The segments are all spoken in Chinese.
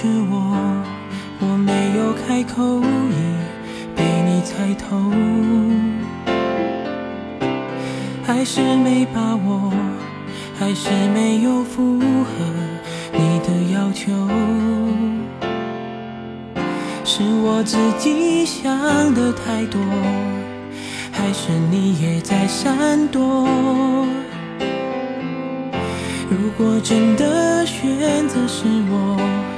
是我，我没有开口已被你猜透，还是没把握，还是没有符合你的要求？是我自己想的太多，还是你也在闪躲？如果真的选择是我。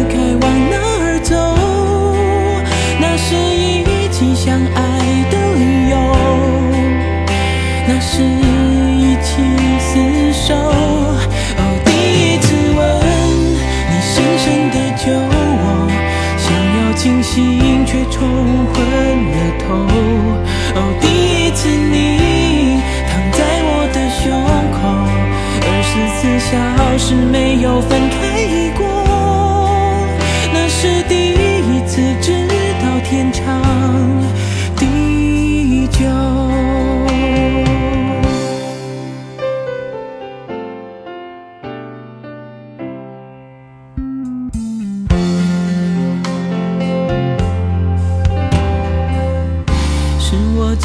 是一起厮守。哦，第一次吻你深深的酒窝，想要清醒却冲昏了头。哦，第一次你躺在我的胸口，二十四小时没有分开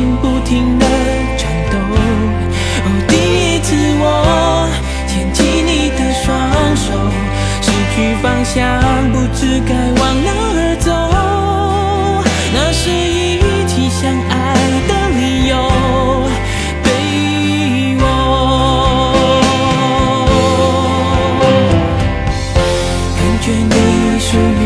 心不停的颤抖。哦，第一次我牵起你的双手，失去方向，不知该往哪儿走。那是一起相爱的理由，对我。感觉你属于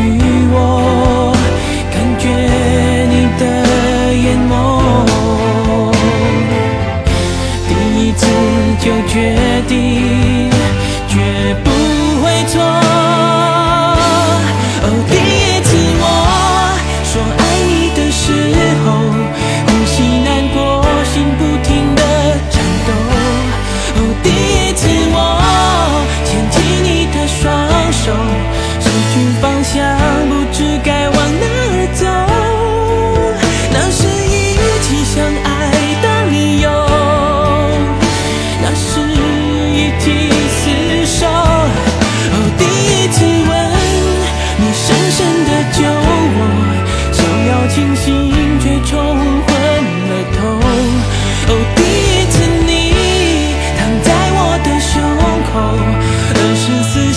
就觉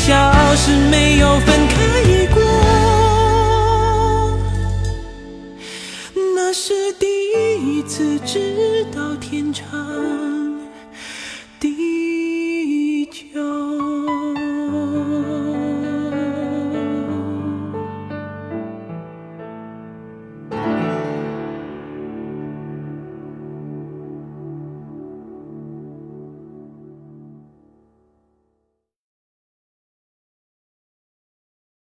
消失没有分开过。那是第一次知道天长